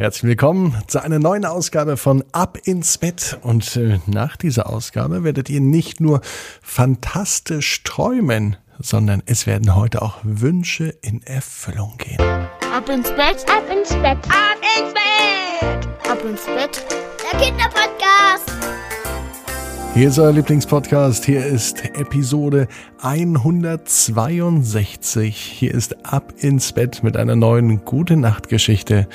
Herzlich willkommen zu einer neuen Ausgabe von Ab ins Bett. Und äh, nach dieser Ausgabe werdet ihr nicht nur fantastisch träumen, sondern es werden heute auch Wünsche in Erfüllung gehen. Ab ins Bett, ab ins Bett, ab ins Bett, ab ins Bett. Der Kinderpodcast. Hier ist euer Lieblingspodcast. Hier ist Episode 162. Hier ist Ab ins Bett mit einer neuen Gute Nacht Geschichte.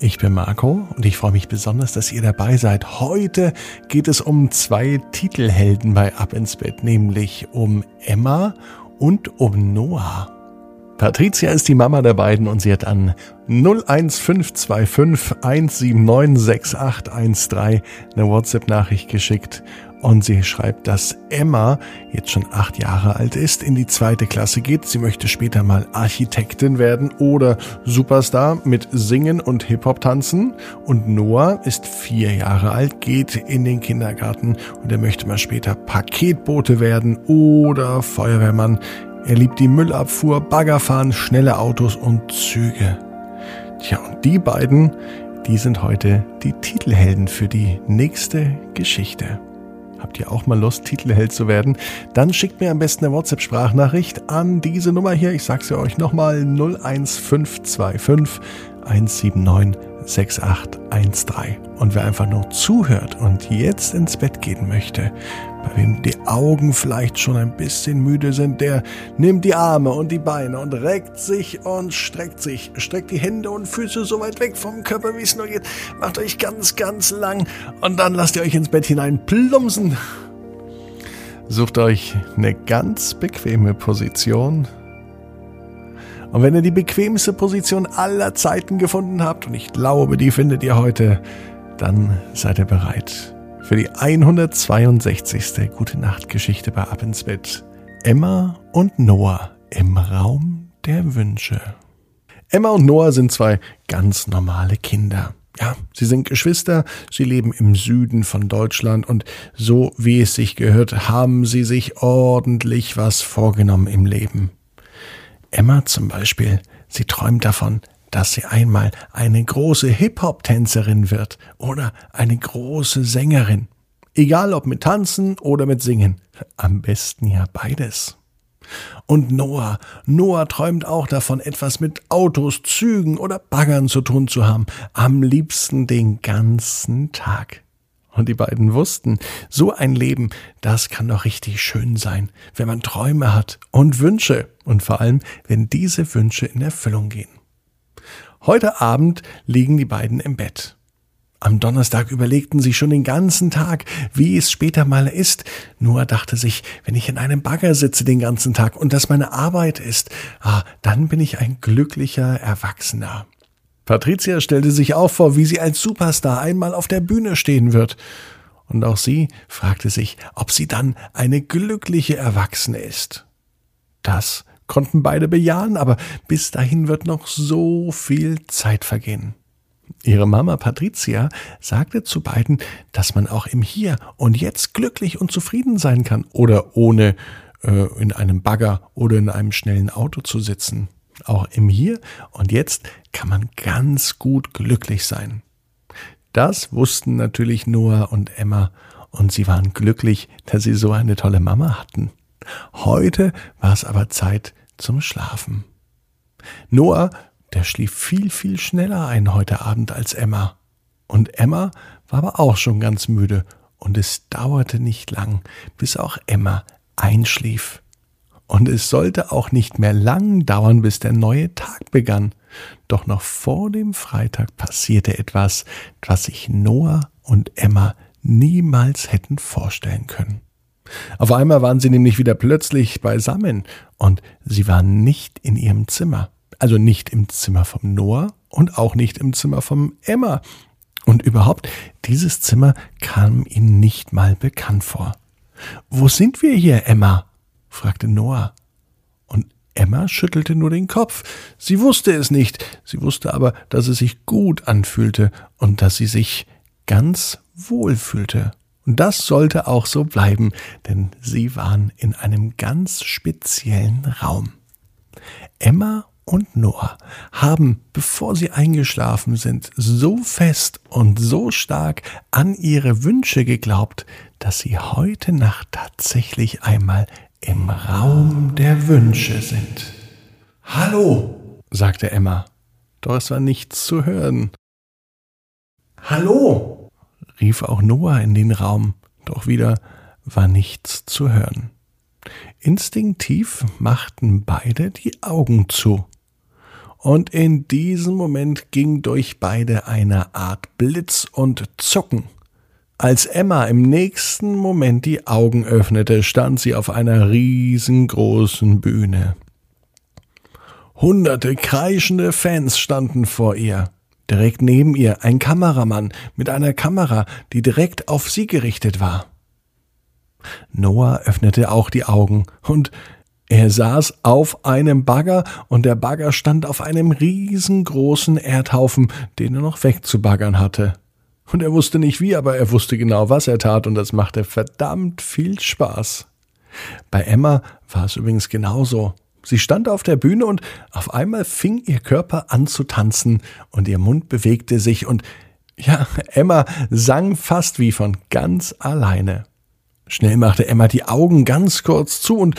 Ich bin Marco und ich freue mich besonders, dass ihr dabei seid. Heute geht es um zwei Titelhelden bei Ab ins Bett, nämlich um Emma und um Noah. Patricia ist die Mama der beiden und sie hat an 01525 179 6813 eine WhatsApp-Nachricht geschickt und sie schreibt, dass Emma jetzt schon acht Jahre alt ist, in die zweite Klasse geht. Sie möchte später mal Architektin werden oder Superstar mit Singen und Hip-Hop tanzen. Und Noah ist vier Jahre alt, geht in den Kindergarten und er möchte mal später Paketbote werden oder Feuerwehrmann. Er liebt die Müllabfuhr, Baggerfahren, schnelle Autos und Züge. Tja, und die beiden, die sind heute die Titelhelden für die nächste Geschichte. Habt ihr auch mal Lust, Titelheld zu werden? Dann schickt mir am besten eine WhatsApp-Sprachnachricht an diese Nummer hier. Ich sag's ja euch nochmal 01525 179 6813. Und wer einfach nur zuhört und jetzt ins Bett gehen möchte, bei wem die Augen vielleicht schon ein bisschen müde sind, der nimmt die Arme und die Beine und reckt sich und streckt sich, streckt die Hände und Füße so weit weg vom Körper, wie es nur geht, macht euch ganz, ganz lang und dann lasst ihr euch ins Bett hinein plumpsen. Sucht euch eine ganz bequeme Position. Und wenn ihr die bequemste Position aller Zeiten gefunden habt, und ich glaube, die findet ihr heute, dann seid ihr bereit für die 162. Gute Nacht Geschichte bei Ab ins Bett. Emma und Noah im Raum der Wünsche. Emma und Noah sind zwei ganz normale Kinder. Ja, sie sind Geschwister, sie leben im Süden von Deutschland und so wie es sich gehört, haben sie sich ordentlich was vorgenommen im Leben. Emma zum Beispiel, sie träumt davon, dass sie einmal eine große Hip-Hop-Tänzerin wird oder eine große Sängerin. Egal ob mit Tanzen oder mit Singen. Am besten ja beides. Und Noah, Noah träumt auch davon, etwas mit Autos, Zügen oder Baggern zu tun zu haben. Am liebsten den ganzen Tag. Und die beiden wussten, so ein Leben, das kann doch richtig schön sein, wenn man Träume hat und Wünsche. Und vor allem, wenn diese Wünsche in Erfüllung gehen. Heute Abend liegen die beiden im Bett. Am Donnerstag überlegten sie schon den ganzen Tag, wie es später mal ist. Noah dachte sich, wenn ich in einem Bagger sitze den ganzen Tag und das meine Arbeit ist, ah, dann bin ich ein glücklicher Erwachsener. Patricia stellte sich auch vor, wie sie als Superstar einmal auf der Bühne stehen wird. Und auch sie fragte sich, ob sie dann eine glückliche Erwachsene ist. Das konnten beide bejahen, aber bis dahin wird noch so viel Zeit vergehen. Ihre Mama Patricia sagte zu beiden, dass man auch im Hier und Jetzt glücklich und zufrieden sein kann oder ohne äh, in einem Bagger oder in einem schnellen Auto zu sitzen. Auch im Hier und Jetzt kann man ganz gut glücklich sein. Das wussten natürlich Noah und Emma und sie waren glücklich, dass sie so eine tolle Mama hatten. Heute war es aber Zeit zum Schlafen. Noah, der schlief viel, viel schneller ein heute Abend als Emma. Und Emma war aber auch schon ganz müde, und es dauerte nicht lang, bis auch Emma einschlief. Und es sollte auch nicht mehr lang dauern, bis der neue Tag begann. Doch noch vor dem Freitag passierte etwas, was sich Noah und Emma niemals hätten vorstellen können. Auf einmal waren sie nämlich wieder plötzlich beisammen und sie waren nicht in ihrem Zimmer. Also nicht im Zimmer vom Noah und auch nicht im Zimmer vom Emma. Und überhaupt, dieses Zimmer kam ihnen nicht mal bekannt vor. Wo sind wir hier, Emma? Fragte Noah. Und Emma schüttelte nur den Kopf. Sie wusste es nicht, sie wusste aber, dass es sich gut anfühlte und dass sie sich ganz wohl fühlte. Und das sollte auch so bleiben, denn sie waren in einem ganz speziellen Raum. Emma und Noah haben, bevor sie eingeschlafen sind, so fest und so stark an ihre Wünsche geglaubt, dass sie heute Nacht tatsächlich einmal im Raum der Wünsche sind. Hallo, sagte Emma, doch es war nichts zu hören. Hallo, rief auch Noah in den Raum, doch wieder war nichts zu hören. Instinktiv machten beide die Augen zu und in diesem Moment ging durch beide eine Art Blitz und Zucken. Als Emma im nächsten Moment die Augen öffnete, stand sie auf einer riesengroßen Bühne. Hunderte kreischende Fans standen vor ihr. Direkt neben ihr ein Kameramann mit einer Kamera, die direkt auf sie gerichtet war. Noah öffnete auch die Augen und er saß auf einem Bagger und der Bagger stand auf einem riesengroßen Erdhaufen, den er noch wegzubaggern hatte. Und er wusste nicht wie, aber er wusste genau, was er tat und das machte verdammt viel Spaß. Bei Emma war es übrigens genauso. Sie stand auf der Bühne und auf einmal fing ihr Körper an zu tanzen und ihr Mund bewegte sich und ja, Emma sang fast wie von ganz alleine. Schnell machte Emma die Augen ganz kurz zu und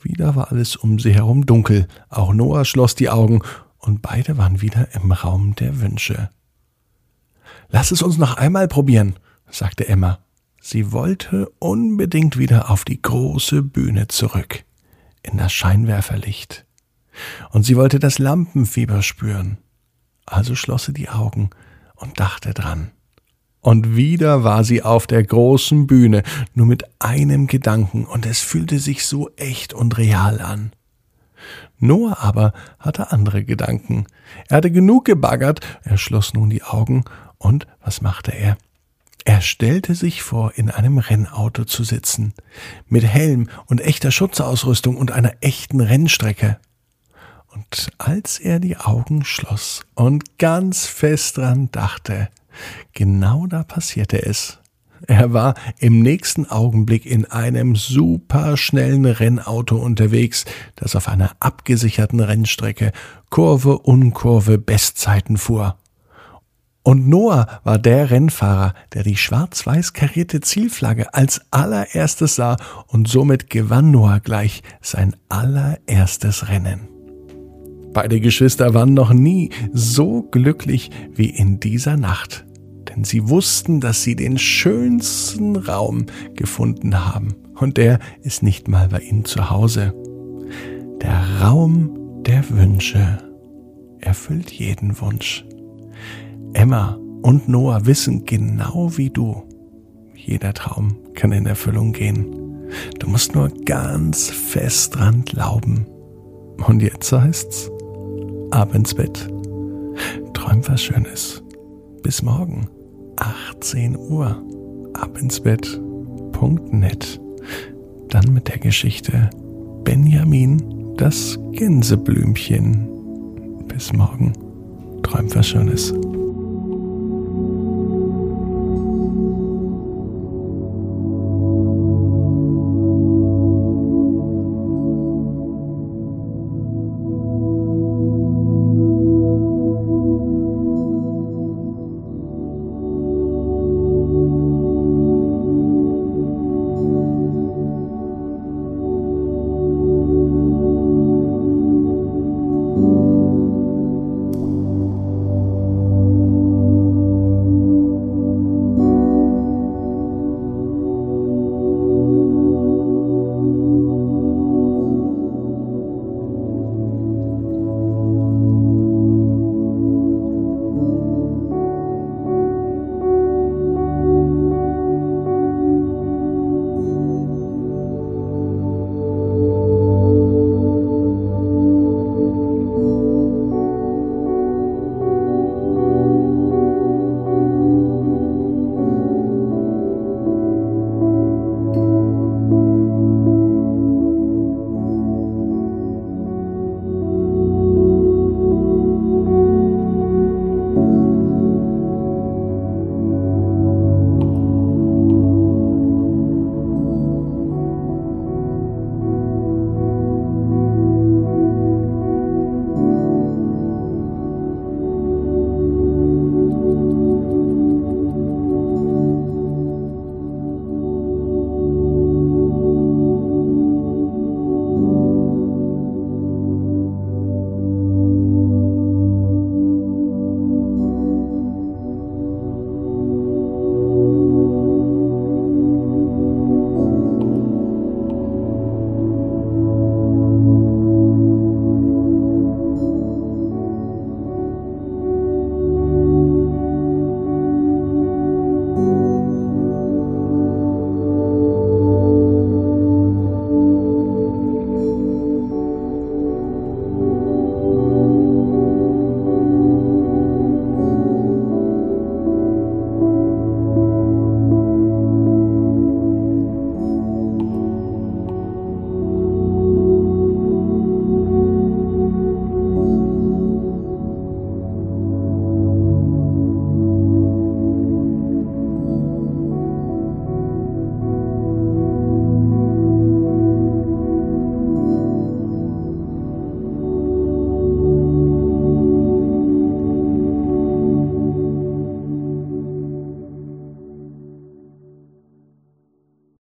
wieder war alles um sie herum dunkel, auch Noah schloss die Augen, und beide waren wieder im Raum der Wünsche. Lass es uns noch einmal probieren, sagte Emma. Sie wollte unbedingt wieder auf die große Bühne zurück, in das Scheinwerferlicht. Und sie wollte das Lampenfieber spüren. Also schloss sie die Augen und dachte dran. Und wieder war sie auf der großen Bühne, nur mit einem Gedanken, und es fühlte sich so echt und real an. Noah aber hatte andere Gedanken. Er hatte genug gebaggert, er schloss nun die Augen, und was machte er? Er stellte sich vor, in einem Rennauto zu sitzen, mit Helm und echter Schutzausrüstung und einer echten Rennstrecke. Und als er die Augen schloss und ganz fest dran dachte, Genau da passierte es. Er war im nächsten Augenblick in einem superschnellen Rennauto unterwegs, das auf einer abgesicherten Rennstrecke Kurve um Kurve Bestzeiten fuhr. Und Noah war der Rennfahrer, der die schwarz-weiß karierte Zielflagge als allererstes sah und somit gewann Noah gleich sein allererstes Rennen. Beide Geschwister waren noch nie so glücklich wie in dieser Nacht, denn sie wussten, dass sie den schönsten Raum gefunden haben, und der ist nicht mal bei ihnen zu Hause. Der Raum der Wünsche erfüllt jeden Wunsch. Emma und Noah wissen genau wie du, jeder Traum kann in Erfüllung gehen. Du musst nur ganz fest dran glauben. Und jetzt heißt's, ab ins Bett. Träum was Schönes. Bis morgen, 18 Uhr. Ab ins Bett.net. Dann mit der Geschichte Benjamin, das Gänseblümchen. Bis morgen. Träum was Schönes.